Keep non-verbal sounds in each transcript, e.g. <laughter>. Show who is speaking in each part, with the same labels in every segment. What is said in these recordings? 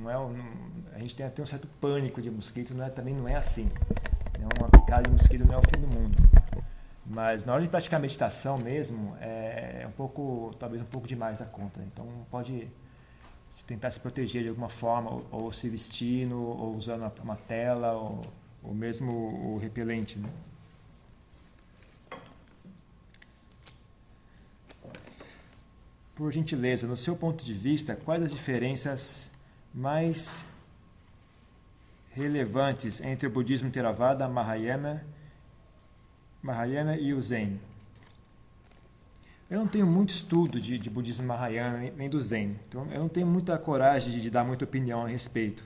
Speaker 1: não é, a gente tem até um certo pânico de mosquito, não é, também não é assim. É uma picada de mosquito não é o fim do mundo. Mas na hora de praticar meditação mesmo, é, é um pouco, talvez um pouco demais da conta. Então pode tentar se proteger de alguma forma, ou, ou se vestindo, ou usando uma, uma tela, ou, ou mesmo o repelente. Né? Por gentileza, no seu ponto de vista, quais as diferenças mais relevantes entre o budismo Theravada, Mahayana, Mahayana e o Zen? Eu não tenho muito estudo de, de budismo Mahayana nem, do Zen, então eu não tenho muita coragem de, de dar muita opinião a respeito.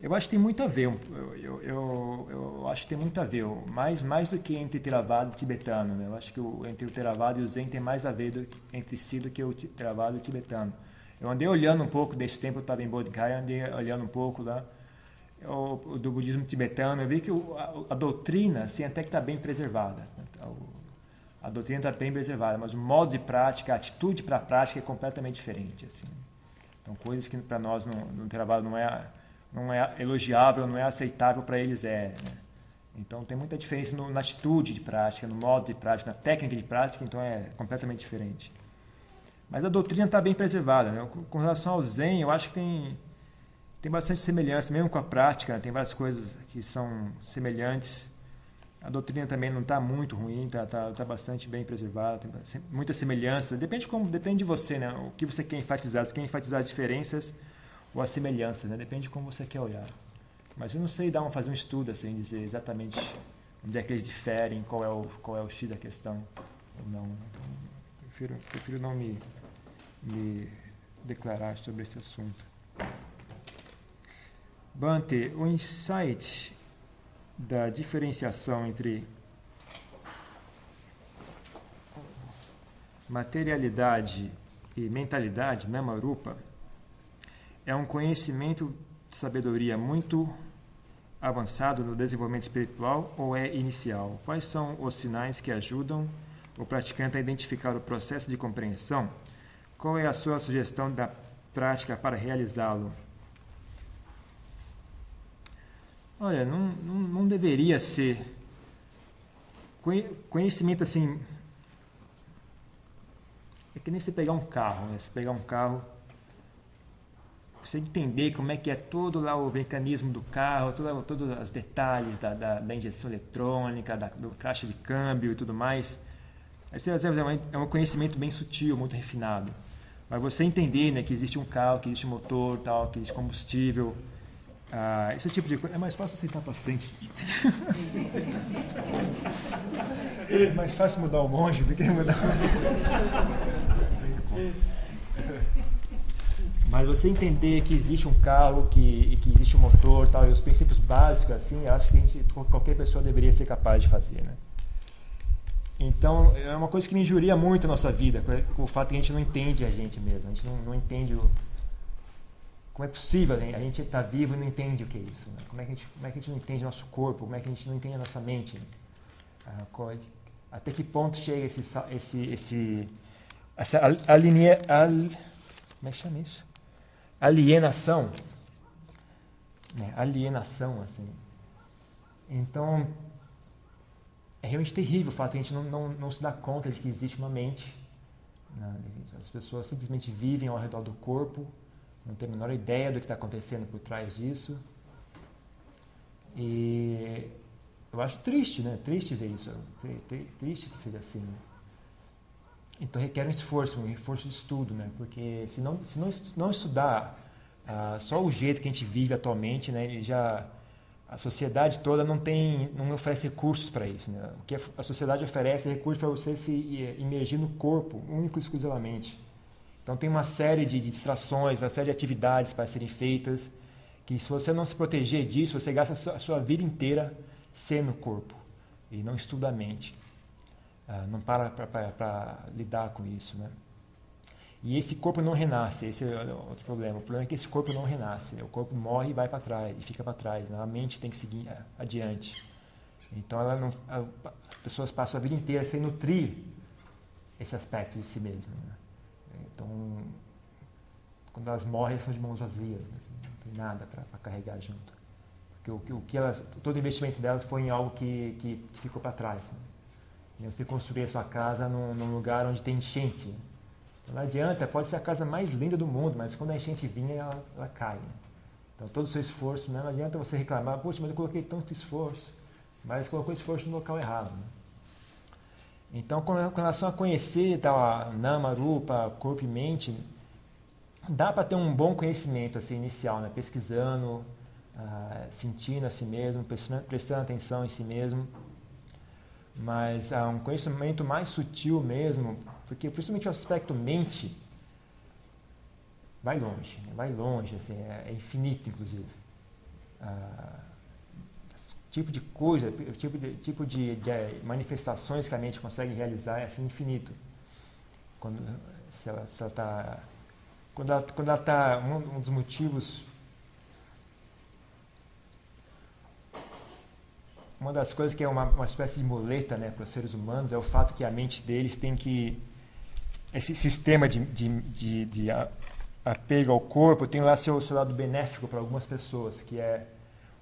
Speaker 1: Eu acho que tem muito a ver, eu, eu, eu, eu, acho que tem muito a ver, mais, mais do que entre Theravada e tibetano. Né? Eu acho que o, entre o Theravada e o Zen tem mais a ver do, entre si do que o Theravada e o tibetano. Eu andei olhando um pouco desse tempo, eu estava em Bodhgaya, andei olhando um pouco lá o, do budismo tibetano, eu vi que o, a, a, doutrina assim, até que está bem preservada. A, a doutrina está bem preservada, mas o modo de prática, a atitude para a prática é completamente diferente. Assim. Então, coisas que para nós no, no trabalho não é não é elogiável, não é aceitável para eles é. Né? Então tem muita diferença no, na atitude de prática, no modo de prática, na técnica de prática, então é completamente diferente. Mas a doutrina está bem preservada. Né? Com relação ao Zen, eu acho que tem, tem bastante semelhança, mesmo com a prática, né? tem várias coisas que são semelhantes. A doutrina também não está muito ruim, está tá, tá bastante bem preservada, tem muita semelhança. Depende, como, depende de você, né? o que você quer enfatizar. Você quer enfatizar as diferenças ou as semelhanças, né? depende de como você quer olhar. Mas eu não sei dar um, fazer um estudo assim, dizer exatamente onde é que eles diferem, qual é o, qual é o X da questão ou não. Então, prefiro, prefiro não me, me declarar sobre esse assunto. Bante, o insight da diferenciação entre materialidade e mentalidade, Namarupa, né, é um conhecimento de sabedoria muito avançado no desenvolvimento espiritual ou é inicial? Quais são os sinais que ajudam o praticante a identificar o processo de compreensão? Qual é a sua sugestão da prática para realizá-lo? Olha, não, não, não deveria ser conhecimento assim. É que nem você pegar um carro, né? Você pegar um carro você entender como é que é todo lá o mecanismo do carro, todo, todos os detalhes da, da, da injeção eletrônica, da, do caixa de câmbio e tudo mais. Esse é um conhecimento bem sutil, muito refinado. Mas você entender né, que existe um carro, que existe um motor, tal, que existe combustível, ah, esse tipo de coisa. É mais fácil sentar para frente. é mais fácil mudar o monge do que mudar o. Mas você entender que existe um carro, que, que existe um motor tal, e os princípios básicos, assim, acho que gente, qualquer pessoa deveria ser capaz de fazer, né? Então, é uma coisa que me injuria muito a nossa vida, o fato que a gente não entende a gente mesmo, a gente não, não entende o, como é possível a gente estar tá vivo e não entende o que é isso, né? como, é que a gente, como é que a gente não entende nosso corpo, como é que a gente não entende a nossa mente, né? ah, até que ponto chega esse, esse, esse essa alinea, al, como é que chama isso? alienação. Né? Alienação, assim. Então, é realmente terrível o fato de a gente não, não, não se dar conta de que existe uma mente. Né? As pessoas simplesmente vivem ao redor do corpo, não tem a menor ideia do que está acontecendo por trás disso. E eu acho triste, né? Triste ver isso. Triste que seja assim. Né? Então requer um esforço, um esforço de estudo, né? Porque se não, se não, não estudar ah, só o jeito que a gente vive atualmente, né? Já a sociedade toda não tem, não oferece recursos para isso, né? O que a sociedade oferece é recursos para você se imergir no corpo, único e exclusivamente. Então tem uma série de distrações, uma série de atividades para serem feitas, que se você não se proteger disso, você gasta a sua, vida inteira sendo no corpo e não estuda a mente. Ah, não para para lidar com isso, né? E esse corpo não renasce, esse é outro problema. O problema é que esse corpo não renasce. Né? O corpo morre e vai para trás, e fica para trás. Né? A mente tem que seguir adiante. Então, ela não, as pessoas passam a vida inteira sem nutrir esse aspecto de si mesmo. Né? Então, quando elas morrem, elas são de mãos vazias, né? assim, não tem nada para carregar junto. Porque o, que, o que elas, todo o investimento delas foi em algo que, que, que ficou para trás. Né? Você construir a sua casa num, num lugar onde tem enchente. Não adianta, pode ser a casa mais linda do mundo, mas quando a enchente vinha, ela, ela cai. Né? Então, todo o seu esforço, né? não adianta você reclamar, poxa, mas eu coloquei tanto esforço, mas colocou esforço no local errado. Né? Então, com relação a conhecer tal, a Nama, Rupa, corpo e mente, dá para ter um bom conhecimento assim, inicial, né? pesquisando, ah, sentindo a si mesmo, prestando, prestando, atenção em si mesmo. Mas ah, um conhecimento mais sutil mesmo, porque principalmente o aspecto mente vai longe, né? vai longe, assim, é, é infinito inclusive. Ah, tipo de coisa, tipo de, tipo de, de, manifestações que a mente consegue realizar é assim infinito. Quando, se ela está quando ela quando ela está um, um, dos motivos uma das coisas que é uma, uma espécie de muleta né, para os seres humanos é o fato que a mente deles tem que esse sistema de, de, de, de apego ao corpo tem lá seu, seu lado benéfico para algumas pessoas que é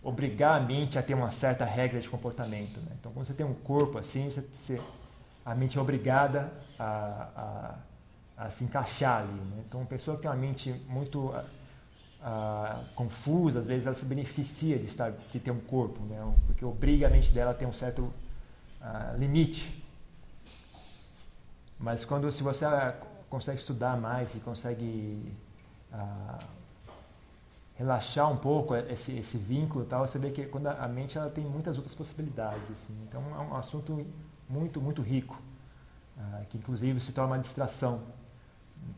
Speaker 1: obrigar a mente a ter uma certa regra de comportamento. Né? Então, quando você tem um corpo assim, você, você, a mente é obrigada a, a, a se encaixar ali. Né? Então, uma pessoa que tem uma mente muito confusa, às vezes ela se beneficia de, estar, de ter um corpo, né? porque obriga a mente dela a ter um certo limite. Mas quando se você consegue estudar mais e consegue relaxar um pouco esse, esse vínculo tal, você vê que quando a, mente ela tem muitas outras possibilidades. Assim. Então é um assunto muito, muito rico, uh, que inclusive se torna uma distração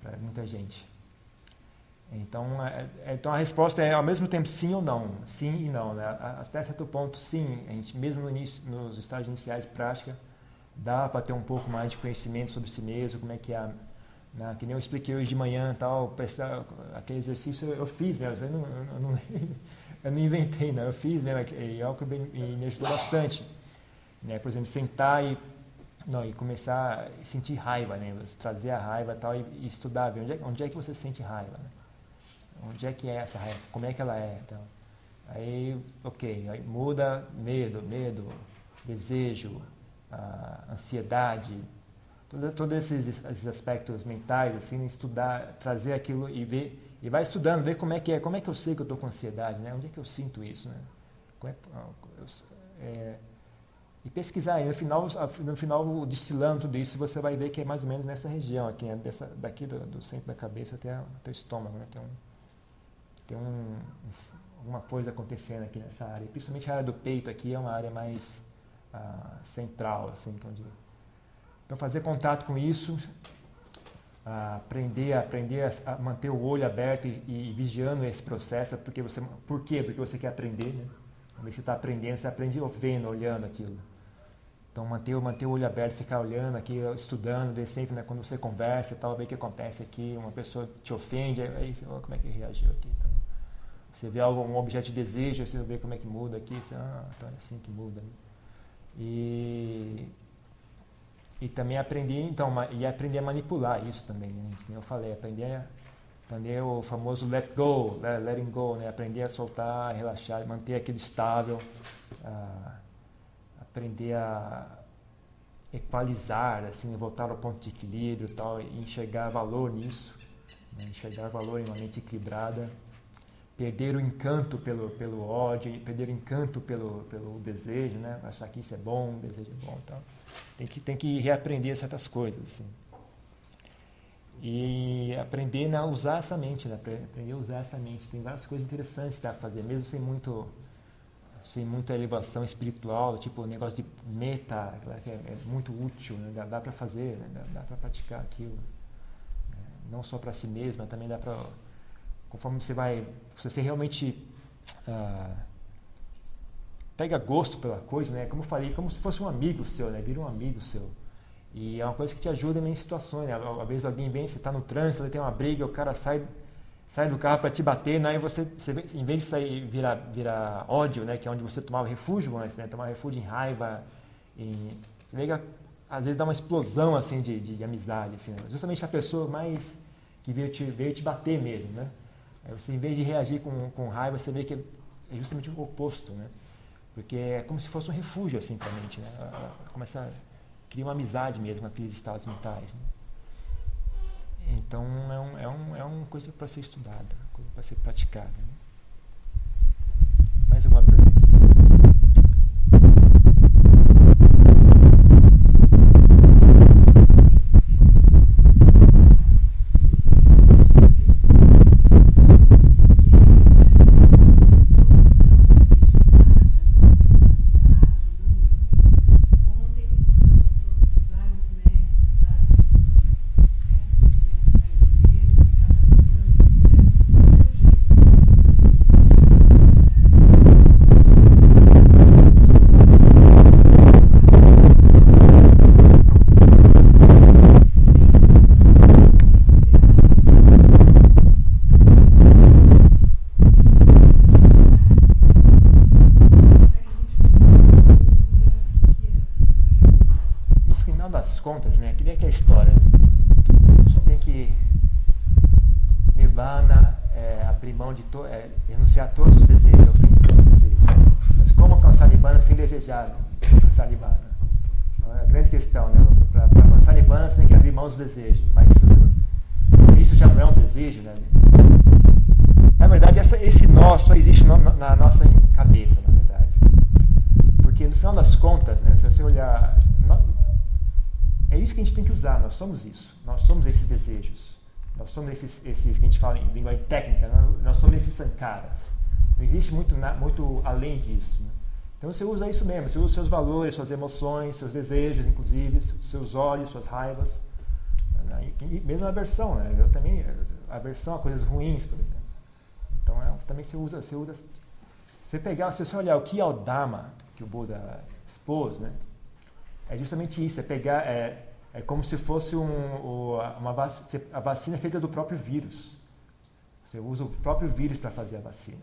Speaker 1: para muita gente. Então, é, é, então a resposta é ao mesmo tempo sim ou não, sim e não. Né? Até certo ponto, sim, a gente mesmo no início, nos estágios iniciais de prática, dá para ter um pouco mais de conhecimento sobre si mesmo, como é que é né? Que nem eu expliquei hoje de manhã tal, prestar, aquele exercício eu fiz mesmo, eu não, eu não, eu não <laughs> inventei, não, eu fiz mesmo, e é algo que me ajudou bastante. Né? Por exemplo, sentar e, não, e começar a sentir raiva, né? trazer a raiva tal, e, e estudar, ver onde é, onde é que você sente raiva. Né? Onde é que é essa raiva? Como é que ela é? Então, aí, ok, aí muda medo, medo, desejo, ansiedade, todos esses, esses, aspectos mentais, assim, estudar, trazer aquilo e ver, e vai estudando, ver como é que é, como é que eu sei que eu estou com ansiedade, né? Onde é que eu sinto isso, né? É, é, e pesquisar, e no final, no final, destilando tudo isso, você vai ver que é mais ou menos nessa região aqui, né? Dessa, daqui do, do, centro da cabeça até, até o estômago, né? Tem, um, tem um, alguma coisa acontecendo aqui nessa área, principalmente a área do peito aqui é uma área mais central, assim, então, fazer contato com isso, aprender, aprender a manter o olho aberto e, e, vigiando esse processo, porque você, por quê? Porque você quer aprender, né? Quando você está aprendendo, você aprende vendo, olhando aquilo. Então, manter, manter o olho aberto, ficar olhando aqui, estudando, ver sempre, né, quando você conversa tal, ver o que acontece aqui, uma pessoa te ofende, aí você, oh, como é que reagiu aqui. Então, você vê algo, um objeto de desejo, você vê como é que muda aqui, você, ah, então é assim que muda. Né? E e também aprender, então, e aprender a manipular isso também, né? Como eu falei, aprender, aprender o famoso let go, né? letting go, né? Aprender a soltar, relaxar, manter aquilo estável, uh, aprender a equalizar, assim, voltar ao ponto de equilíbrio tal, e enxergar valor nisso, né? enxergar valor em uma mente equilibrada, perder o encanto pelo, pelo ódio, perder o encanto pelo, pelo desejo, né? Achar que isso é bom, desejo é bom tal. Tem que, tem que reaprender certas coisas. Assim. E aprender a usar essa mente, né? aprender a usar essa mente. Tem várias coisas interessantes para fazer, mesmo sem muito sem muita elevação espiritual, tipo o negócio de meta, que é, é muito útil, né? dá, dá para fazer, né? dá, dá para praticar aquilo. Né? Não só para si mesmo, mas também dá para, conforme você vai, você realmente ah, pega gosto pela coisa, né? Como eu falei, como se fosse um amigo seu, né? Vira um amigo seu. E é uma coisa que te ajuda em situações, né? Às vezes alguém vem, você está no trânsito, tem uma briga, o cara sai, sai do carro para te bater, né? E você, você, em vez de sair, virar, virar ódio, né? Que é onde você tomava refúgio antes, né? Tomava refúgio em raiva, em, você às vezes dá uma explosão, assim, de, de, de amizade, assim, né? Justamente a pessoa mais que veio te, veio te bater mesmo, né? Você, em vez de reagir com, com raiva, você vê que é justamente o oposto, né? Porque é como se fosse um refúgio, assim, para a mente, né? Começa a criar uma amizade mesmo com aqueles estados mentais, né? Então, é, um, é, um, é uma coisa para ser estudada, coisa para ser praticada. Né? Mais alguma pergunta? Nós somos esses, esses que a gente fala em linguagem técnica, nós somos esses sankaras. Não existe muito, muito além disso. Né? Então você usa isso mesmo, você usa seus valores, suas emoções, seus desejos, inclusive, seus olhos, suas raivas. Né? E mesmo a aversão, né? Eu também, aversão a coisas ruins, por exemplo. Então é, também você usa, você usa. Você pegar, se você olhar o que é o Dharma que o Buda expôs, né? É justamente isso, é pegar. É, é como se fosse um, uma vacina, a vacina é feita do próprio vírus. Você usa o próprio vírus para fazer a vacina.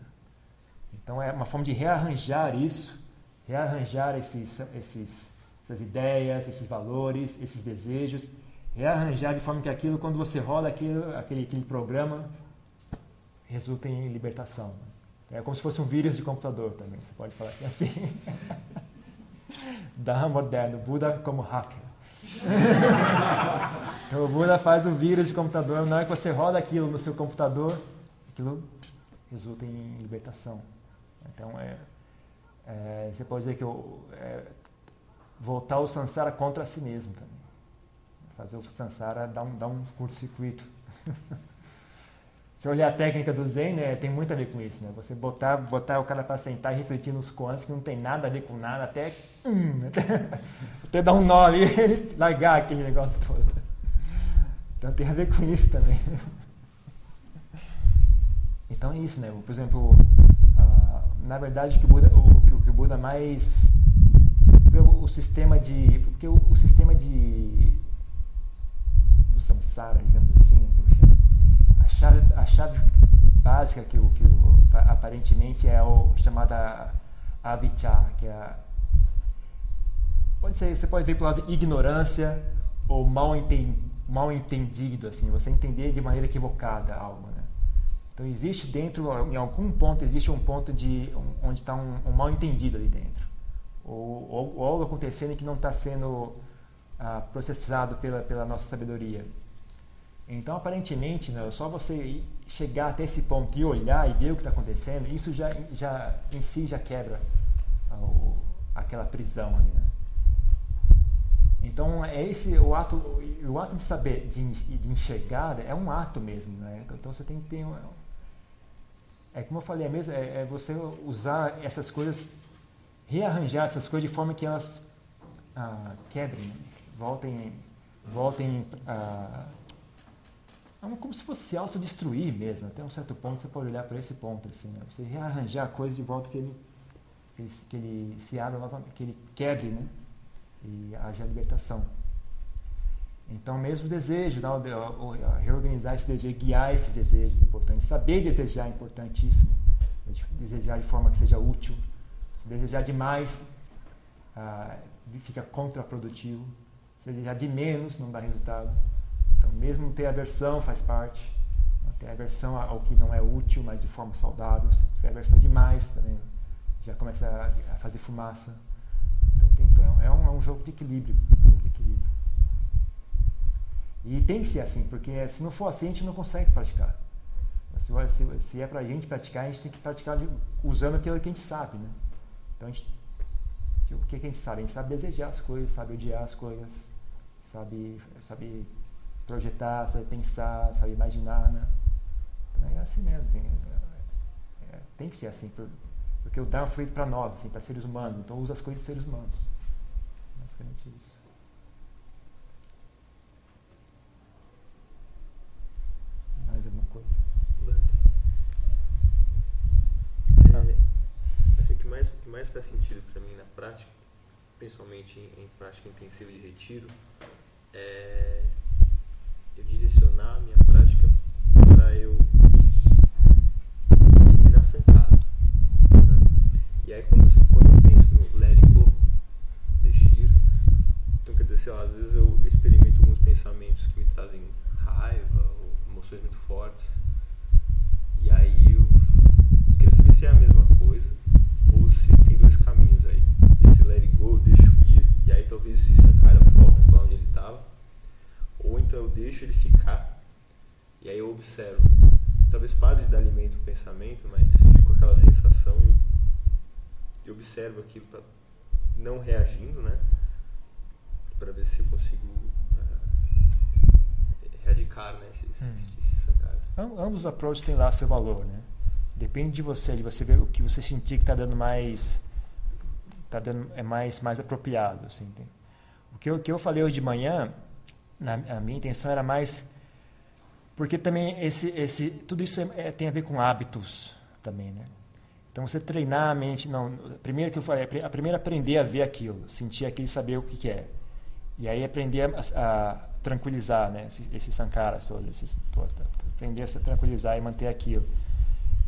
Speaker 1: Então é uma forma de rearranjar isso, rearranjar esses, esses, essas ideias, esses valores, esses desejos, rearranjar de forma que aquilo, quando você rola aquilo, aquele, aquele programa, resulta em libertação. É como se fosse um vírus de computador também, você pode falar que é assim. <laughs> Dá moderno, Buda como hacker. <laughs> então o Buda faz um vírus de computador, na hora que você roda aquilo no seu computador, aquilo resulta em libertação. Então é, é você pode dizer que eu, é, voltar o Sansara contra si mesmo também. Fazer o Sansara dar um, dar um curto-circuito. <laughs> Se olhar a técnica do Zen, né, tem muito a ver com isso. Né? Você botar, botar o cara para sentar e refletir nos koans que não tem nada a ver com nada, até, hum, até, <laughs> até dar um nó ali <laughs> e largar aquele negócio todo. Então tem a ver com isso também. Então é isso, né? Por exemplo, na verdade o que o Buda, o, que o Buda mais o, sistema de porque o, o sistema de do samsara, digamos assim, né, que eu chave, a chave básica que que aparentemente é o chamada avijja, que é a, pode ser, você pode ver pelo lado ignorância ou mal, enten, mal entendido, assim, você entender de maneira equivocada algo, né? Então existe dentro, em algum ponto existe um ponto de onde está um, um, mal entendido ali dentro, ou, ou, ou algo acontecendo que não está sendo ah, processado pela, pela nossa sabedoria. Então, aparentemente, né, só você chegar até esse ponto e olhar e ver o que está acontecendo, isso já, já em si já quebra o, aquela prisão ali. Né? Então, é esse o ato, o ato de saber, de, de enxergar, é um ato mesmo. Né? Então, você tem que ter. Um, é como eu falei, é, mesmo, é, é você usar essas coisas, rearranjar essas coisas de forma que elas ah, quebrem, voltem, voltem a. Ah, é como se fosse se autodestruir mesmo. Até um certo ponto você pode olhar para esse ponto, assim, né? Você rearranjar a coisa de volta que ele, que ele, que ele se abra novamente, que ele quebre, né? E haja libertação. Então, mesmo o desejo, não, reorganizar esse desejo, guiar esses desejos, é importante. Saber desejar é importantíssimo. Desejar de forma que seja útil. Desejar demais ah, fica contraprodutivo. Desejar de menos não dá resultado. Então, mesmo ter aversão faz parte. Né? Ter aversão ao que não é útil, mas de forma saudável. Se tiver aversão demais, também já começa a, fazer fumaça. Então, tem, então, é, um, é um jogo de equilíbrio. Um jogo de equilíbrio. E tem que ser assim, porque se não for assim, a gente não consegue praticar. Se, se, se é pra gente praticar, a gente tem que praticar usando aquilo que a gente sabe, né? Então, a gente, o que a gente sabe? A gente sabe desejar as coisas, sabe odiar as coisas, sabe, sabe projetar, sabe pensar, sabe imaginar, né? Então, é assim mesmo. Tem, é, é tem que ser assim, porque o Dharma foi feito para nós, assim, para seres humanos. Então, usa as coisas de seres humanos. Basicamente isso. Mais alguma coisa?
Speaker 2: É, assim, o, que mais, o que mais faz sentido para mim na prática, principalmente em, em, prática intensiva de retiro, é direcionar a minha prática para eu eliminar sankara. Né? E aí quando, quando eu penso no let it go, deixe ir, então quer dizer, sei lá, às vezes eu experimento alguns pensamentos que me trazem raiva ou emoções muito fortes. E aí eu queria saber se é a mesma coisa ou se tem dois caminhos aí. Esse let it go, eu deixo ir, e aí talvez esse Sankara volta para onde ele estava. Ou então eu deixo ele ficar e aí eu observo. Talvez pare de dar alimento ao pensamento, mas fico com aquela sensação e, e observo aquilo pra, não reagindo, né? Para ver se eu consigo uh, erradicar né, esses, hum. esses
Speaker 1: Ambos os approaches têm lá seu valor, né? Depende de você, de você ver o que você sentir que está dando mais, tá dando é mais mais apropriado, assim. Tem. O que eu, que eu falei hoje de manhã, na, a minha intenção era mais porque também esse esse tudo isso é, é, tem a ver com hábitos também, né? Então você treinar a mente, não, primeiro que eu falei, a primeira aprender a ver aquilo, sentir aquilo, saber o que, que é. E aí aprender a, a tranquilizar, né, esses, esses sankaras todos, esses, aprender a se tranquilizar e manter aquilo.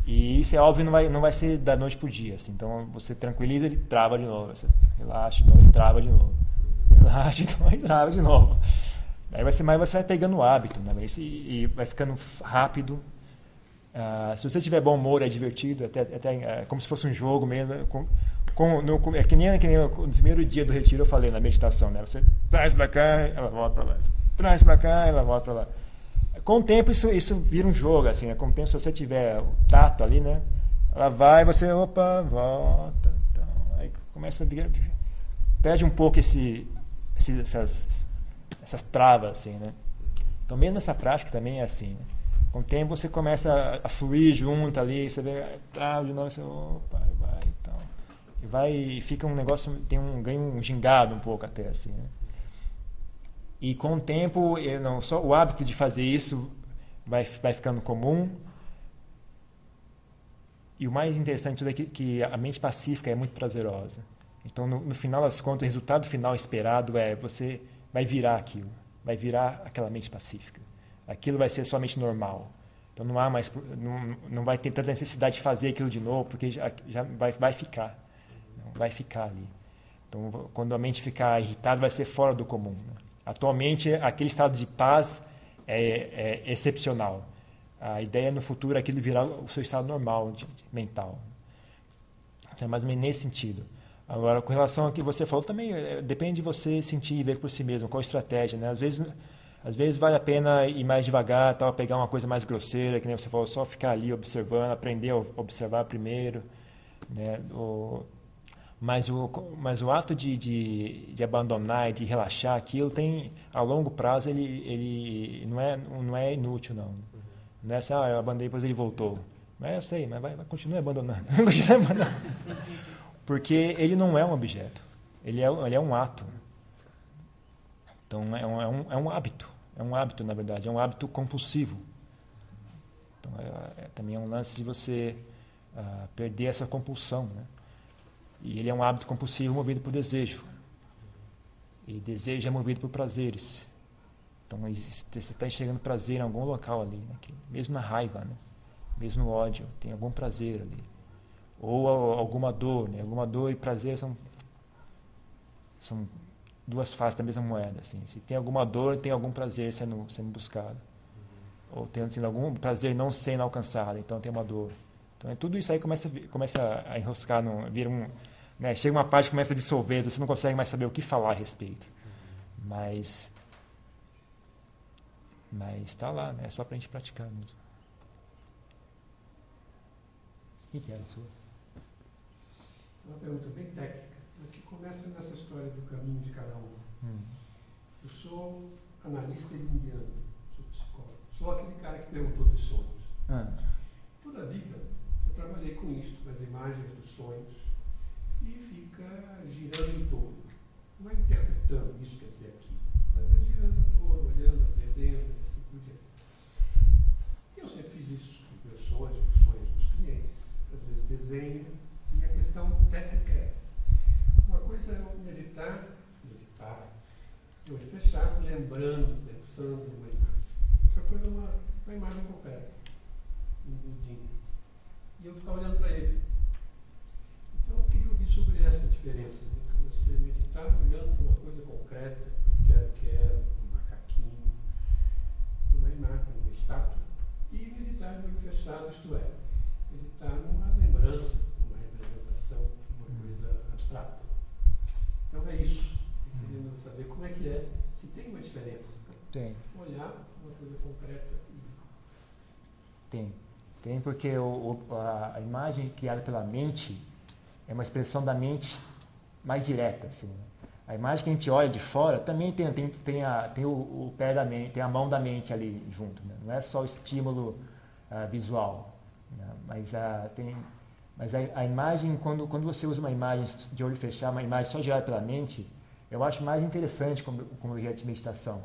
Speaker 1: E isso é óbvio, não vai, não vai ser da noite para o dia. Assim. Então você tranquiliza, ele trava de novo. Você relaxa de novo, ele trava de novo. Relaxa, <laughs> então ele trava de novo. Aí vai ser você vai pegando o hábito, né? E, vai ficando rápido. Uh, se você tiver bom humor, é divertido, até, até é como se fosse um jogo mesmo. Com, com, no, é que nem, que nem no primeiro dia do retiro eu falei na meditação, né? Você traz para cá, ela volta para lá. Traz para cá, ela volta para lá com o tempo isso, isso vira um jogo, assim, né? Com o tempo, se você tiver o tato ali, né? Ela vai, você, opa, volta. Então, aí começa a virar, perde um pouco esse, esse, essas, essas travas, assim, né? Então, mesmo essa prática também é assim, né? Com o tempo você começa a, fluir junto ali, você vê, trava de novo, você, opa, vai, então. E vai, e fica um negócio, tem um ganho um gingado um pouco até, assim, né? E com o tempo, não só o hábito de fazer isso vai, vai ficando comum. E o mais interessante é que, que a mente pacífica é muito prazerosa. Então, no, no, final das contas, o resultado final esperado é você vai virar aquilo, vai virar aquela mente pacífica. Aquilo vai ser somente normal. Então, não há mais, não, não vai ter tanta necessidade de fazer aquilo de novo, porque já, já vai, vai ficar, vai ficar ali. Então, quando a mente ficar irritada, vai ser fora do comum. Né? Atualmente, aquele estado de paz é, é excepcional. A ideia no futuro é aquilo virar o seu estado normal de, de mental. É mais ou menos nesse sentido. Agora, com relação ao que você falou, também é, depende de você sentir e ver por si mesmo, qual a estratégia. Né? Às, vezes, às vezes vale a pena ir mais devagar, tal, pegar uma coisa mais grosseira, que nem você falou, só ficar ali observando, aprender a observar primeiro. Né? O, mas o, mas o ato de, de, de abandonar e de relaxar aquilo tem a longo prazo ele, ele não, é, não é inútil não não é assim, ah, eu abandonei depois ele voltou mas eu sei mas vai, vai abandonando <laughs> continue abandonando porque ele não é um objeto ele é, ele é um ato então é um, é um, é um hábito é um hábito na verdade é um hábito compulsivo então é, é também é um lance de você uh, perder essa compulsão né e ele é um hábito compulsivo movido por desejo. E desejo é movido por prazeres. Então você está enxergando prazer em algum local ali, né? mesmo na raiva, né? mesmo no ódio, tem algum prazer ali. Ou alguma dor, né? alguma dor e prazer são, são duas faces da mesma moeda. Assim. Se tem alguma dor, tem algum prazer sendo, sendo buscado. Uhum. Ou tem assim, algum prazer não sendo alcançado, então tem uma dor. Então é, tudo isso aí começa, começa a enroscar, no, vira um, né, chega uma parte que começa a dissolver, você não consegue mais saber o que falar a respeito. Uhum. Mas mas está lá, né? é só para a gente praticar mesmo. O que era a sua?
Speaker 3: Uma pergunta bem técnica, mas que começa nessa história do caminho de cada um. Hum. Eu sou analista indiano, sou psicólogo. Sou aquele cara que perguntou dos sonhos. Ah. Toda a vida eu trabalhei com isso, com as imagens dos sonhos, e fica girando em torno. Não é interpretando isso quer dizer aqui, mas é girando em torno, olhando, aprendendo, assim por diante. Eu sempre fiz isso com meus sonhos, com os sonhos dos clientes, às vezes desenho, questão técnica é essa. Uma coisa é eu meditar, meditar, de olho fechado, lembrando, pensando numa imagem. Outra coisa é uma, uma imagem concreta, um budinho. E eu ficar olhando para ele. Então eu queria ouvir sobre essa diferença entre você meditar olhando para uma coisa concreta, quero, quero, um macaquinho, numa imagem, numa estátua, e meditar de olho fechado, isto é, meditar numa lembrança, abstrata. Então é isso. Querendo saber como é que é, se tem uma diferença.
Speaker 1: Tem.
Speaker 3: Olhar uma coisa concreta e.
Speaker 1: Tem. Tem porque o, a, a imagem criada pela mente é uma expressão da mente mais direta. Assim, né? A imagem que a gente olha de fora também tem, tem, tem, a, tem o, o, pé da mente, tem a mão da mente ali junto. Né? Não é só o estímulo uh, visual. Né? Mas, uh, tem, mas a, a, imagem, quando, quando você usa uma imagem de olho fechado, uma imagem só gerada pela mente, eu acho mais interessante como, como objeto de meditação.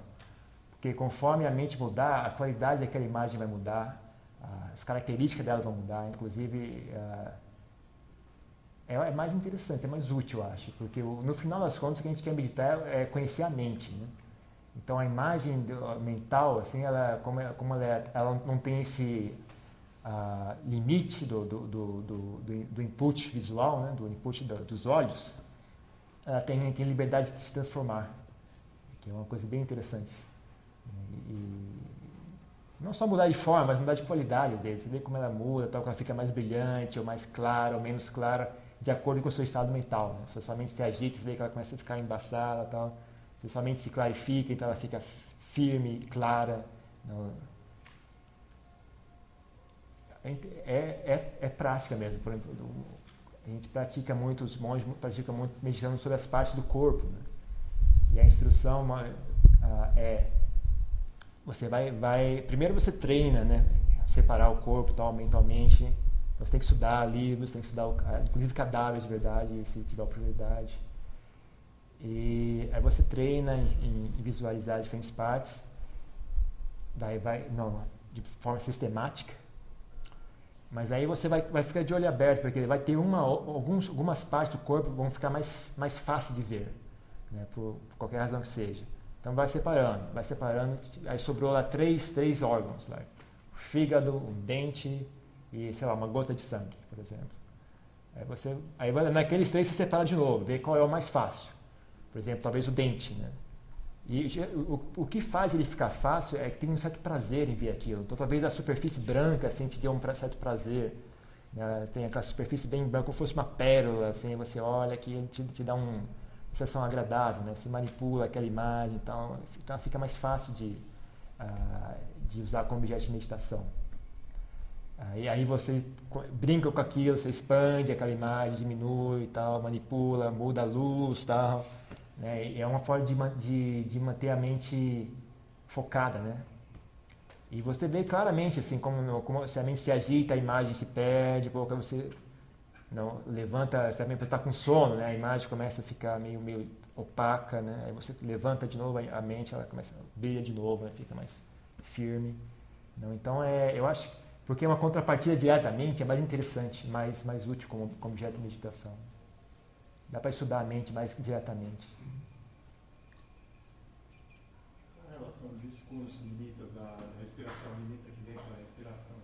Speaker 1: Porque conforme a mente mudar, a qualidade daquela imagem vai mudar, as características dela vão mudar, inclusive. Uh, é, é, mais interessante, é mais útil, eu acho, porque no final das contas o que a gente quer meditar é conhecer a mente. Né? Então a imagem mental, assim, ela, como, como ela, é, ela não tem esse uh, limite do, do, do, do, input visual, né? do input dos olhos, ela tem, tem liberdade de se transformar, que é uma coisa bem interessante. E, e não só mudar de forma, mas mudar de qualidade às vezes. Você vê como ela muda, tal, que ela fica mais brilhante, ou mais clara, ou menos clara de acordo com o seu estado mental. Né? Se a sua mente se agita, você vê que ela começa a ficar embaçada, tal. se a sua mente se clarifica, então ela fica firme, clara. É, é, é prática mesmo. Por exemplo, a gente pratica muito, os monges praticam muito meditando sobre as partes do corpo. Né? E a instrução é você vai, vai primeiro você treina, né, separar o corpo tal mentalmente você tem que estudar livros, tem que estudar, inclusive cadáveres de verdade, se tiver oportunidade. E aí você treina em, em visualizar diferentes partes, vai, vai, não, de forma sistemática. Mas aí você vai, vai ficar de olho aberto, porque vai ter uma, alguns, algumas partes do corpo vão ficar mais, mais fácil de ver, né, por, por qualquer razão que seja. Então vai separando, vai separando. Aí sobrou lá três, três órgãos, lá. o fígado, o dente, e, sei lá, uma gota de sangue, por exemplo. Aí, você, aí naqueles três você separa de novo, vê qual é o mais fácil. Por exemplo, talvez o dente, né? E o, o que faz ele ficar fácil é que tem um certo prazer em ver aquilo. Então, talvez a superfície branca, assim, te dê um certo prazer. Né? Tem aquela superfície bem branca, como se fosse uma pérola, assim, você olha que te, te dá um, uma sensação agradável, né? Você manipula aquela imagem, então, então fica mais fácil de, uh, de usar como objeto de meditação. Aí, aí você brinca com aquilo, você expande aquela imagem, diminui e tal, manipula, muda a luz tal. Né? É uma forma de, de, de manter a mente focada, né? E você vê claramente assim como, como se a mente se agita, a imagem se perde, pouco você não levanta, você também está com sono, né? A imagem começa a ficar meio meio opaca, né? Aí você levanta de novo a mente, ela começa a brilha de novo, né? fica mais firme. Não, então é, eu acho porque uma contrapartida diretamente é mais interessante, mais, mais útil como, como objeto de meditação. Dá para estudar a mente mais diretamente.
Speaker 3: A relação disso com os limites da respiração, limita que vem pela respiração.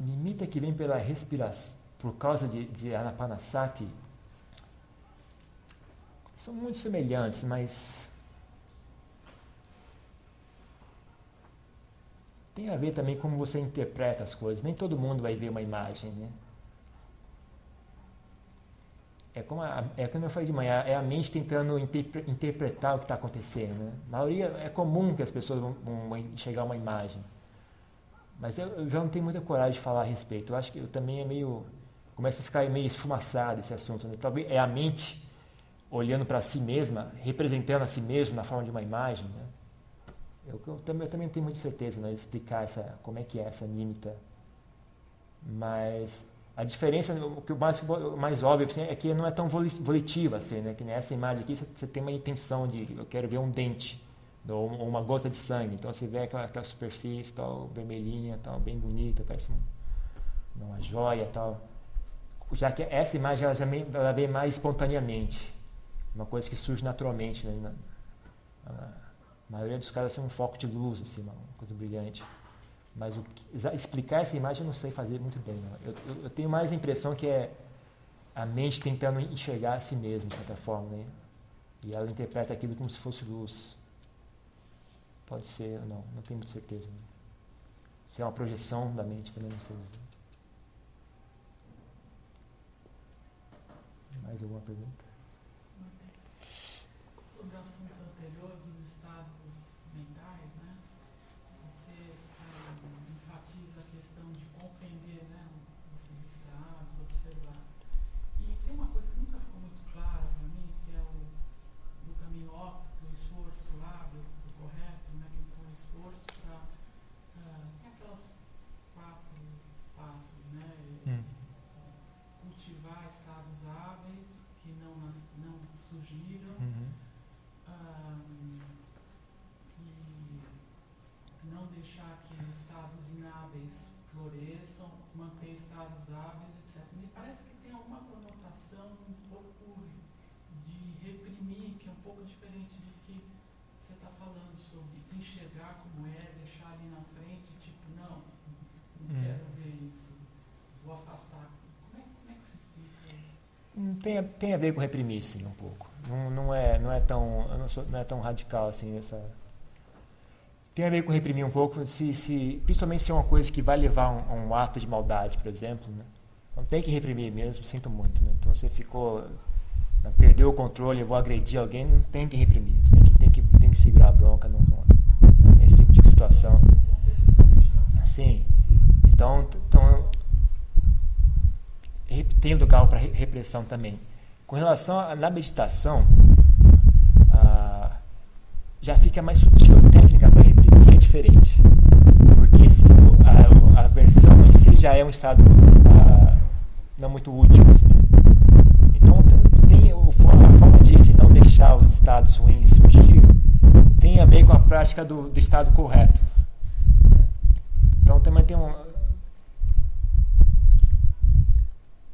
Speaker 1: Limita que vem pela respiração, por causa de, de Anapanasati. são muito semelhantes, mas tem a ver também como você interpreta as coisas. Nem todo mundo vai ver uma imagem, né? É como, a, é como eu falei de manhã, é a mente tentando interpre, interpretar o que está acontecendo. Né? A maioria, é comum que as pessoas vão, vão enxergar uma imagem. Mas eu, eu, já não tenho muita coragem de falar a respeito. Eu acho que eu também é meio. Começa a ficar meio esfumaçado esse assunto. Né? Talvez é a mente olhando para si mesma, representando a si mesmo na forma de uma imagem. Né? Eu, eu, também, eu também não tenho muita certeza né, de explicar essa, como é que é essa nímita. Mas a diferença, o que mais, mais óbvio assim, é que não é tão volitiva, assim, né? Que nessa imagem aqui você, tem uma intenção de eu quero ver um dente ou uma gota de sangue. Então você vê aquela, aquela superfície tal vermelhinha, tal bem bonita, parece um, uma joia, tal. Já que essa imagem ela já vem, ela vem mais espontaneamente, uma coisa que surge naturalmente, né? Na, na, a maioria dos caras tem um foco de luz, assim, uma coisa brilhante. Mas o, explicar essa imagem eu não sei fazer muito bem. Eu, eu, eu, tenho mais a impressão que é a mente tentando enxergar a si mesma, de certa forma. Né? E ela interpreta aquilo como se fosse luz. Pode ser, não, não tenho muita certeza. Né? Se é uma projeção da mente, também não sei dizer. Mais alguma pergunta?
Speaker 4: Sobre o assunto anterior, dos estados mentais, né? Você enfatiza a questão de compreender né, esses estados, observar. E tem uma coisa que nunca ficou muito clara para mim, que é o do caminho óptico, o esforço hábil, o correto, né, que põe esforço para. Uh, tem aquelas quatro passos, né? Hum. Cultivar estados hábeis que não, não surgiram. Uhum. Um, e não deixar que inábeis floresçam, manter estados hábeis, etc. Me parece que tem alguma conotação um pouco de reprimir, que é um pouco diferente do que você está falando sobre enxergar como é, deixar ali na frente, tipo, não, não hum. quero ver isso, vou afastar. Como é, como é que se explica isso?
Speaker 1: Tem, tem a ver com reprimir, sim, um pouco. Não, não, é, não, é tão, não, sou, não é tão radical assim essa. Tem a ver com reprimir um pouco, se, se, principalmente se é uma coisa que vai levar a um, um, ato de maldade, por exemplo. Né? Então tem que reprimir mesmo, sinto muito. Né? Então você ficou. Né, perdeu o controle, vou agredir alguém, não tem que reprimir. Você tem que, tem que, tem que segurar a bronca não, não, nesse tipo de situação. Sim. Então, então tem lugar para repressão também. Com relação à na meditação, ah, já fica mais sutil. A técnica para diferente. Porque se, a, a versão em si já é um estado ah, não muito útil. Assim. Então, tem o, a forma de, de, não deixar os estados ruins surgir tem a ver com a prática do, do estado correto. Então, também tem um.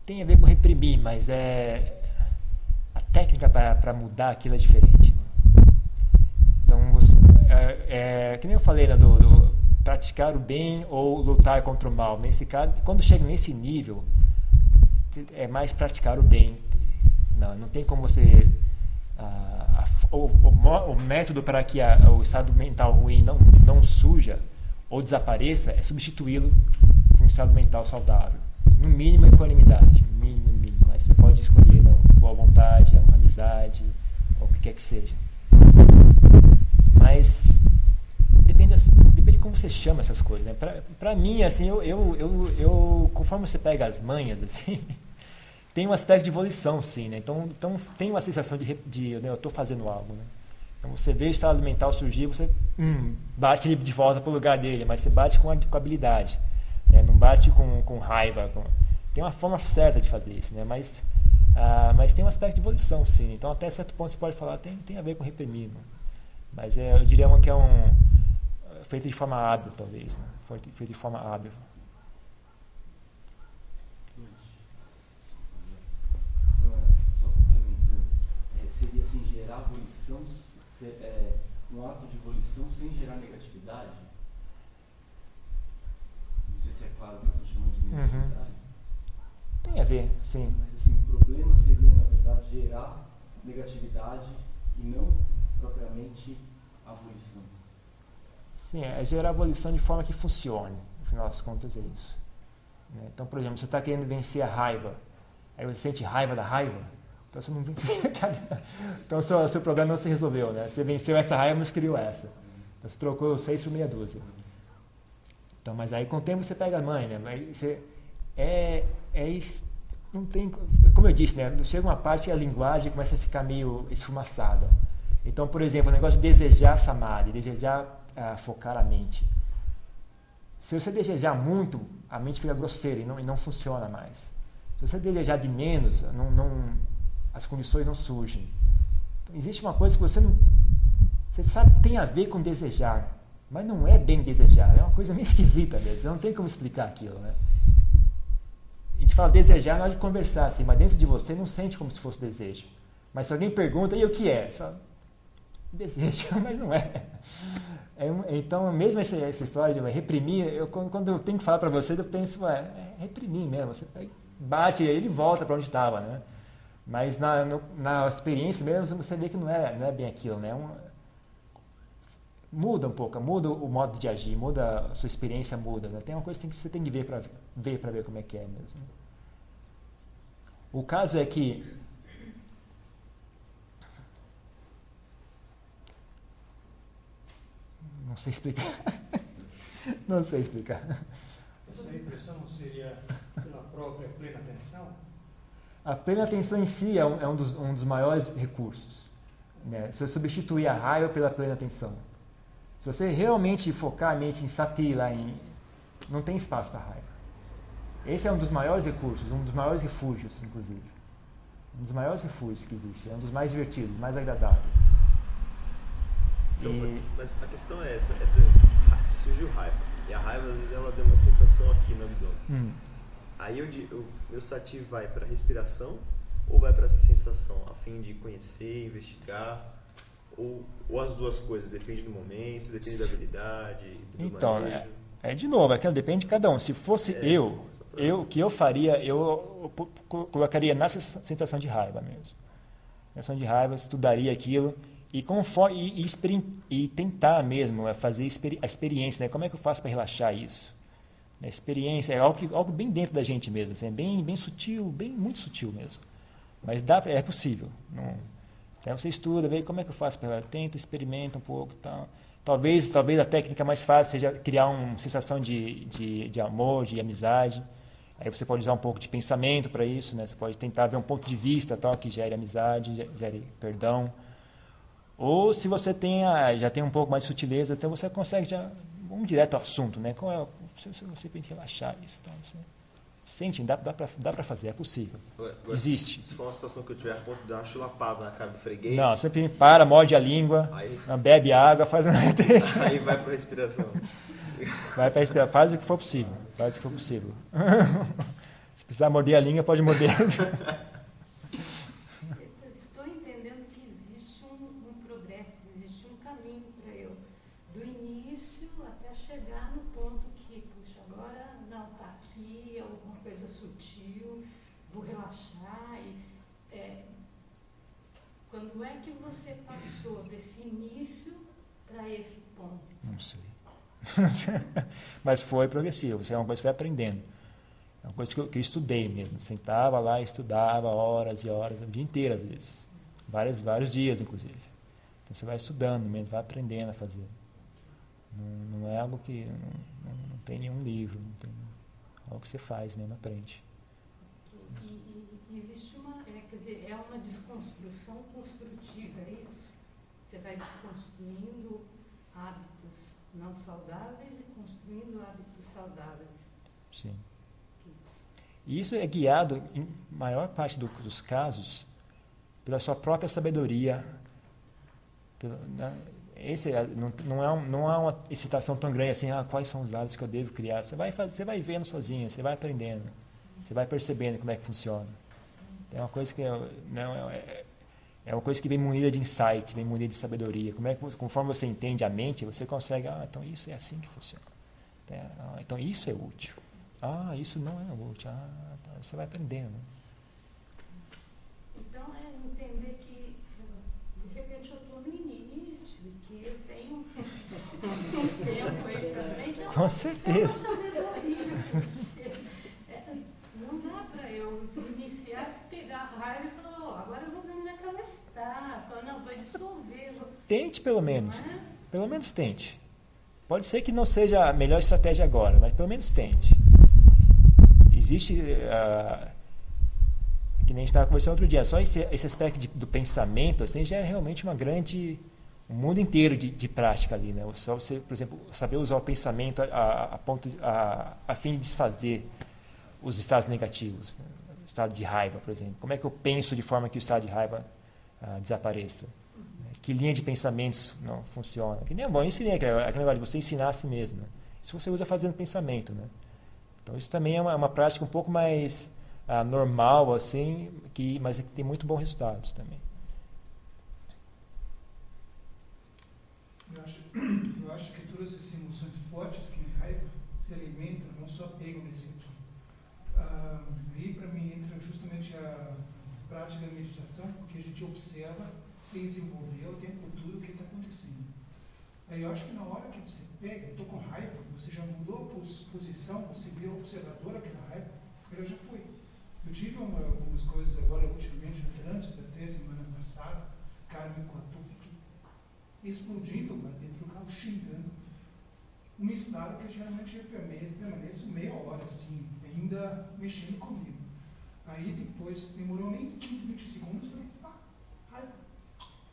Speaker 1: Tem a ver com reprimir, mas é técnica para mudar aquilo é diferente. Então, você, é, é, que nem eu falei, né, do, do, praticar o bem ou lutar contra o mal. Nesse caso, quando chega nesse nível, é mais praticar o bem. Não, não tem como você. Ah, a, o, o, o, método para que a, o estado mental ruim não, não suja ou desapareça é substituí-lo por um estado mental saudável. No mínimo, equanimidade. Mínimo, mínimo. Mas você pode escolher não, boa vontade, amizade, ou o que quer que seja. Mas depende, depende de como você chama essas coisas. Né? Para mim, assim, eu, eu, eu, eu, conforme você pega as manhas, <laughs> assim, tem um aspecto de evolução, sim. Né? Então, então tem uma sensação de, de né, eu estou fazendo algo. Né? Então você vê o estado mental surgir, você hum, bate ele de volta para o lugar dele, mas você bate com, com habilidade. Né? Não bate com, com raiva. Com... Tem uma forma certa de fazer isso, né? mas ah, mas tem um aspecto de evolução, sim. Então, até certo ponto, você pode falar tem, tem a ver com reprimir. Né? Mas é, eu diria que é um feito de forma hábil, talvez. Né? Feito de forma hábil.
Speaker 5: Só complementando, é, seria assim, gerar volição, ser, é, um ato de volição sem gerar negatividade? Não sei se é claro o que eu estou chamando de uhum. negatividade.
Speaker 1: Uhum. Tem a ver, sim.
Speaker 5: Mas assim, o problema seria, na verdade, gerar negatividade e não propriamente a volição.
Speaker 1: Sim, é gerar a volição de forma que funcione. No final das contas é isso. Né? Então, por exemplo, você está querendo vencer a raiva, aí você sente raiva da raiva, então você não <laughs> Então seu, seu problema não se resolveu, né? Você venceu essa raiva, mas criou essa. Então você trocou seis por meia dúzia. Então, mas aí com o tempo você pega a mãe, né? Mas você, é, é não tem, como eu disse, né? Chega uma parte a linguagem começa a ficar meio esfumaçada. Então, por exemplo, o negócio de desejar samadhi, desejar uh, focar a mente. Se você desejar muito, a mente fica grosseira e não, e não funciona mais. Se você desejar de menos, não, não, as condições não surgem. Então, existe uma coisa que você não. Você sabe que tem a ver com desejar, mas não é bem desejar, é uma coisa meio <laughs> esquisita mesmo, não tem como explicar aquilo, né? A gente fala desejar na hora de conversar, assim, mas dentro de você não sente como se fosse desejo. Mas se alguém pergunta, e o que é? Você fala, desejo, <laughs> mas não é. é então, mesmo essa, essa, história de reprimir, eu, quando, quando eu tenho que falar para você, eu penso, ué, é reprimir mesmo. Você bate e ele volta para onde estava, né? Mas na, no, na experiência mesmo, você vê que não é, não é bem aquilo, né? Um, muda um pouco, muda o modo de agir, muda a sua experiência muda. Né? Tem uma coisa que você tem que ver para ver para ver como é que é mesmo. O caso é que não sei explicar. <laughs> não sei explicar.
Speaker 6: Essa impressão seria pela própria plena atenção?
Speaker 1: A plena atenção em si é um, é um, dos, um dos maiores recursos. Né? Se eu substituir a raiva pela plena atenção. Se você realmente focar a mente em sati, lá em, não tem espaço para raiva. Esse é um dos maiores recursos, um dos maiores refúgios, inclusive. Um dos maiores refúgios que existe. É um dos mais divertidos, mais agradáveis.
Speaker 2: Então, e... Mas a questão é essa, é surgiu raiva. E a raiva, às vezes, ela deu uma sensação aqui no abdômen. Hum. Aí o meu sati vai para a respiração ou vai para essa sensação, a fim de conhecer, investigar, ou, ou as duas coisas, depende do momento, depende da habilidade, do
Speaker 1: Então, é, é, de novo, aquilo depende de cada um. Se fosse é, eu, eu, o que eu faria, eu colocaria na sensação de raiva mesmo. Sensação de raiva, estudaria aquilo e, conforme, e, e, e tentar mesmo é, fazer a experiência, né? Como é que eu faço para relaxar isso? A experiência é algo, que, algo bem dentro da gente mesmo, assim, é bem, bem sutil, bem muito sutil mesmo. Mas dá, é possível. Não, então você estuda, vê como é que eu faço, tenta, experimenta um pouco, tal. Talvez, talvez a técnica mais fácil seja criar uma sensação de, de, de amor, de amizade. Aí você pode usar um pouco de pensamento para isso, né? Você pode tentar ver um ponto de vista tal que gere amizade, gere perdão. Ou se você tem a, já tem um pouco mais de sutileza, então você consegue já vamos direto ao assunto, né? Qual é, você, você tem que relaxar isso, então você sente, dá, dá para dá fazer, é possível. Ué, Existe.
Speaker 2: Se for uma situação que eu tiver a ponto de dar uma chulapada na cara do freguês.
Speaker 1: Não, você para, morde a língua, aí, bebe água, faz <laughs> <laughs>
Speaker 2: Aí vai para respiração.
Speaker 1: Vai para respirar, faz o que for possível. Faz o que for possível. <laughs> Se precisar morder a língua, pode morder. <laughs> Mas foi progressivo, isso é uma coisa que foi aprendendo. É uma coisa que eu, que eu estudei mesmo. Sentava lá, estudava horas e horas, o dia inteiro às vezes. Vários, vários dias, inclusive. Então você vai estudando mesmo, vai aprendendo a fazer. Não, não é algo que. Não, não, não, tem nenhum livro, não tem. É algo que você faz mesmo, aprende.
Speaker 7: E, e, existe uma. É, quer dizer, é uma desconstrução construtiva, é isso? Você vai desconstruindo hábitos não saudáveis e construindo hábitos saudáveis.
Speaker 1: Sim. E isso é guiado, em maior parte do, dos casos, pela sua própria sabedoria. Pela, né? Esse é, não, não, é um, não há uma excitação tão grande assim, ah, quais são os hábitos que eu devo criar. Você vai, você vai vendo sozinho, você vai aprendendo, você vai percebendo como é que funciona. É uma coisa que não, é, é uma coisa que vem munida de insight, vem munida de sabedoria. Como é que, conforme você entende a mente, você consegue, ah, então isso é assim que funciona. Ah, então isso é útil. Ah, isso não é útil. Ah, tá, você vai aprendendo.
Speaker 7: Então é entender que de repente eu estou no início e que eu tenho um <laughs> tempo aí para frente. Com certeza. É uma sabedoria. <laughs>
Speaker 1: Tente pelo menos. Pelo menos tente. Pode ser que não seja a melhor estratégia agora, mas pelo menos tente. Existe. ah, que nem a gente estava conversando outro dia, só esse, esse aspecto de- do pensamento assim, já é realmente uma grande. um mundo inteiro de, de prática ali. Né? Só você, por exemplo, saber usar o pensamento a, a, a ponto, a, a fim de desfazer os estados negativos. Estado de raiva, por exemplo. Como é que eu penso de forma que o estado de raiva ah, desapareça? Que linha de pensamentos não funciona. Que nem é bom, eu ensinei aquele aquele negócio de você ensinar a si mesmo. Né? Isso você usa fazendo pensamento. Né? Então isso também é uma, uma prática um pouco mais ah, normal, assim, que, mas que tem muito bons resultados também.
Speaker 8: Eu acho, <coughs> eu acho que todas essas emoções fortes que me raiva se alimentam, não só pegam nesse. Ah, aí para mim entra justamente a prática da meditação, porque a gente observa sem desenvolver o tempo todo o que está acontecendo. Aí eu acho que na hora que você pega, eu estou com raiva, você já mudou a pos- posição, você vira observador daquela raiva, ela já foi. Eu tive uma- algumas coisas agora, ultimamente, no trânsito, até semana passada, o cara me cortou, fiquei explodindo lá dentro do carro, xingando. Um estado que geralmente eu permane- permaneço meia hora, assim, ainda mexendo comigo. Aí depois, demorou nem 15, 20 segundos, falei.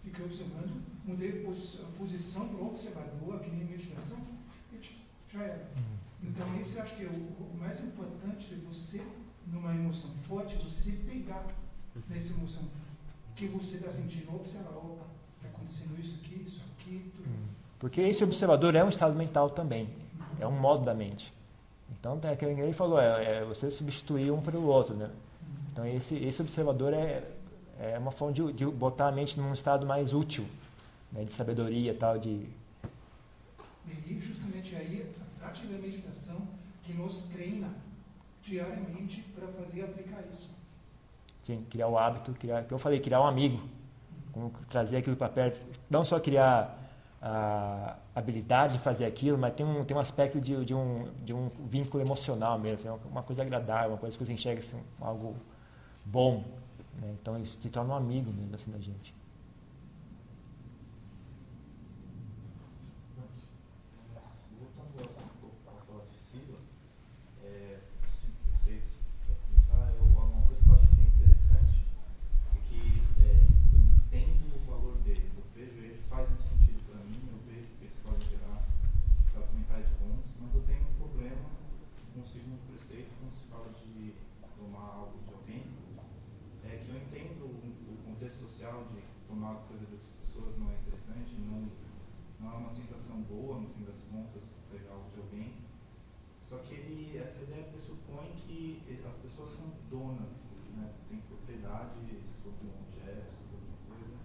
Speaker 8: Fiquei observando, mudei a pos- a posição para o observador, que nem meditação, e já era. Então, esse acho que é o, mais importante de você, numa emoção forte, é você se pegar nessa emoção que você está sentindo, observar, opa, está acontecendo isso aqui, isso aqui, tudo.
Speaker 1: Porque esse observador é um estado mental também, é um modo da mente. Então, é aquilo que ele falou, é, é você substituir um pelo outro. Né? Então, esse, esse observador é, é uma forma de, de botar a mente num estado mais útil, né? de sabedoria tal, de...
Speaker 8: E justamente aí, a prática da meditação que nos treina diariamente para fazer aplicar isso.
Speaker 1: Sim, criar o hábito, criar, que eu falei, criar um amigo, como trazer aquilo para perto, não só criar a habilidade de fazer aquilo, mas tem um, tem um aspecto de, de, um, de um vínculo emocional mesmo, assim, uma coisa agradável, uma coisa que você enxerga assim, algo bom. Né? Então isso se torna um amigo mesmo assim da gente.
Speaker 5: Voltando um pouco para falar de sigla, é, cinco preceitos, para começar, eu, uma coisa que eu acho que é interessante é que é, eu entendo o valor deles, eu vejo eles, fazem um sentido para mim, eu vejo que eles podem gerar estados mentais bons, mas eu tenho um problema com o segundo preceito, quando se fala de tomar algo de alguém, é que eu entendo o, o contexto social de tomar coisa de outras pessoas não é interessante, não, não é uma sensação boa, no fim das contas, pegar algo de alguém. Só que ele, essa ideia pressupõe que as pessoas são donas, né, têm propriedade sobre um objeto, sobre alguma coisa.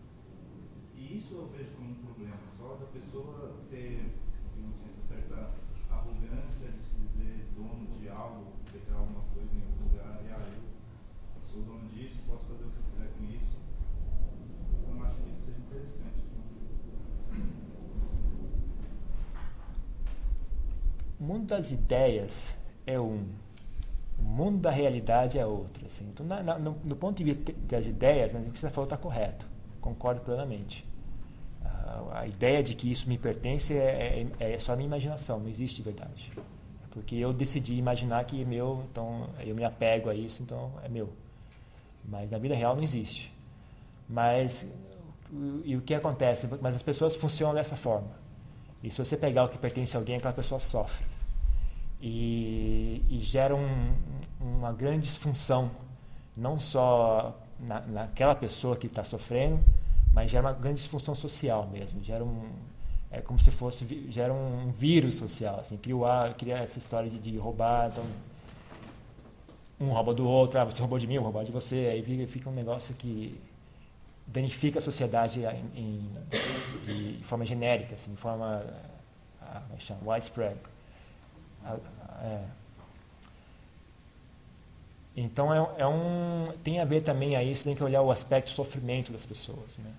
Speaker 5: E isso eu vejo como um problema, só da pessoa ter digamos assim, essa certa arrogância de se dizer dono de algo, pegar alguma coisa em algum lugar e ah, eu sou dono disso, posso fazer o que eu quiser com isso. Eu não acho que isso seja interessante.
Speaker 1: O mundo das ideias é um, o mundo da realidade é outro. Assim. Então, na, na, no, ponto de vista das ideias, né, o que você falou está correto, concordo plenamente. A, a, ideia de que isso me pertence é, é, é só a minha imaginação, não existe de verdade. Porque eu decidi imaginar que é meu, então eu me apego a isso, então é meu. Mas na vida real não existe. Mas e o que acontece? Mas as pessoas funcionam dessa forma. E se você pegar o que pertence a alguém, aquela pessoa sofre. E, e gera um, uma grande disfunção, não só na, naquela pessoa que está sofrendo, mas gera uma grande disfunção social mesmo. Gera um, é como se fosse gera um vírus social, assim, cria, cria essa história de, de roubar, então um rouba do outro, ah, você roubou de mim, eu roubou de você, aí fica um negócio que danifica a sociedade em, em de, forma genérica, assim, de forma ah, chama, widespread. É. Então é, é, um tem a ver também aí você tem que olhar o aspecto sofrimento das pessoas, né?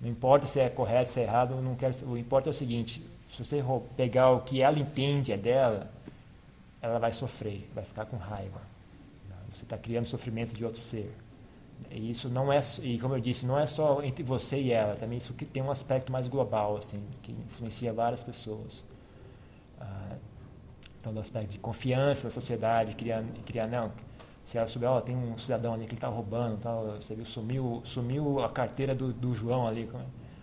Speaker 1: Não importa se é correto, se é errado, não quero, o importa é o seguinte: Se você pegar o que ela entende é dela, ela vai sofrer, vai ficar com raiva. Você está criando sofrimento de outro ser. E isso não é, e como eu disse, não é só entre você e ela, também isso que tem um aspecto mais global, assim, que influencia várias pessoas. Ah, então, do aspecto de confiança na sociedade, criar, criar não, se ela souber, ó, tem um cidadão ali que está roubando, tal, você viu, sumiu, sumiu a carteira do, do João ali, é?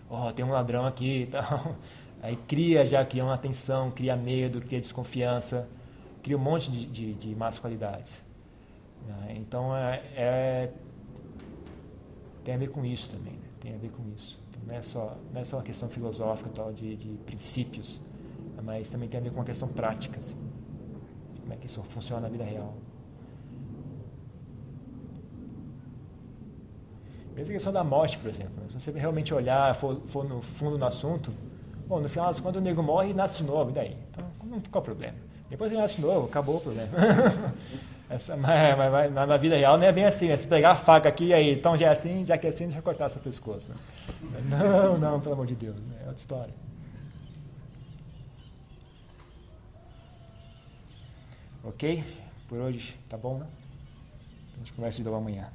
Speaker 1: ó, tem um ladrão aqui e <laughs> tal. Aí cria já, cria uma atenção, cria medo, cria desconfiança, cria um monte de, de, de más qualidades. Né? Então, é, é, tem a ver com isso também, né? tem a ver com isso. Então, não, é só, não é só uma questão filosófica tal, de, de princípios, mas também tem a ver com uma questão prática, assim, como é que isso funciona na vida real. Mesmo a questão da morte, por exemplo. Né? Se você realmente olhar, for, for no fundo no assunto, Bom, no final, quando o nego morre, nasce de novo, e daí? Então, qual o problema? Depois ele nasce de novo, acabou o problema. <laughs> Essa, mas, mas, mas, na vida real não é bem assim, né? Se pegar a faca aqui, aí, então já é assim, já que é assim, deixa eu cortar seu pescoço. Não, não, pelo amor de Deus, né? é outra história. Ok? Por hoje, tá bom, né? A gente conversa de novo amanhã.